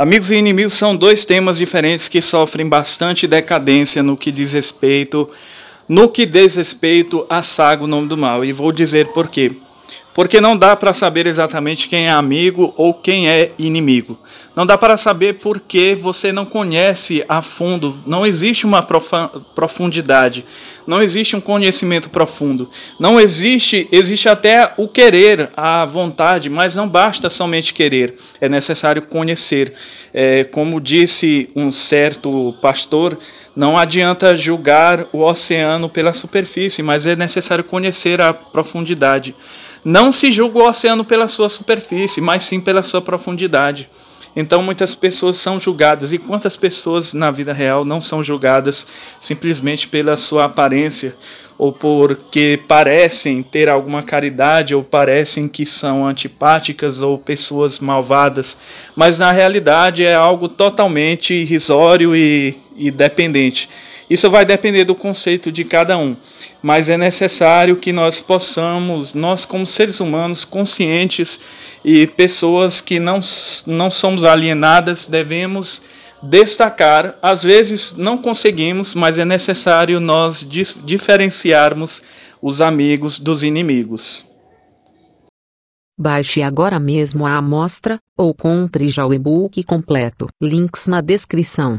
Amigos e inimigos são dois temas diferentes que sofrem bastante decadência no que diz respeito no que diz respeito à saga O Nome do Mal. E vou dizer por quê. Porque não dá para saber exatamente quem é amigo ou quem é inimigo. Não dá para saber porque você não conhece a fundo, não existe uma profundidade, não existe um conhecimento profundo. Não existe, existe até o querer, a vontade, mas não basta somente querer, é necessário conhecer. É, como disse um certo pastor, não adianta julgar o oceano pela superfície, mas é necessário conhecer a profundidade. Não se julga o oceano pela sua superfície, mas sim pela sua profundidade. Então muitas pessoas são julgadas e quantas pessoas na vida real não são julgadas simplesmente pela sua aparência ou porque parecem ter alguma caridade ou parecem que são antipáticas ou pessoas malvadas, mas na realidade é algo totalmente irrisório e, e dependente. Isso vai depender do conceito de cada um, mas é necessário que nós possamos, nós como seres humanos conscientes e pessoas que não, não somos alienadas, devemos destacar. Às vezes não conseguimos, mas é necessário nós diferenciarmos os amigos dos inimigos. Baixe agora mesmo a amostra ou compre já o e-book completo. Links na descrição.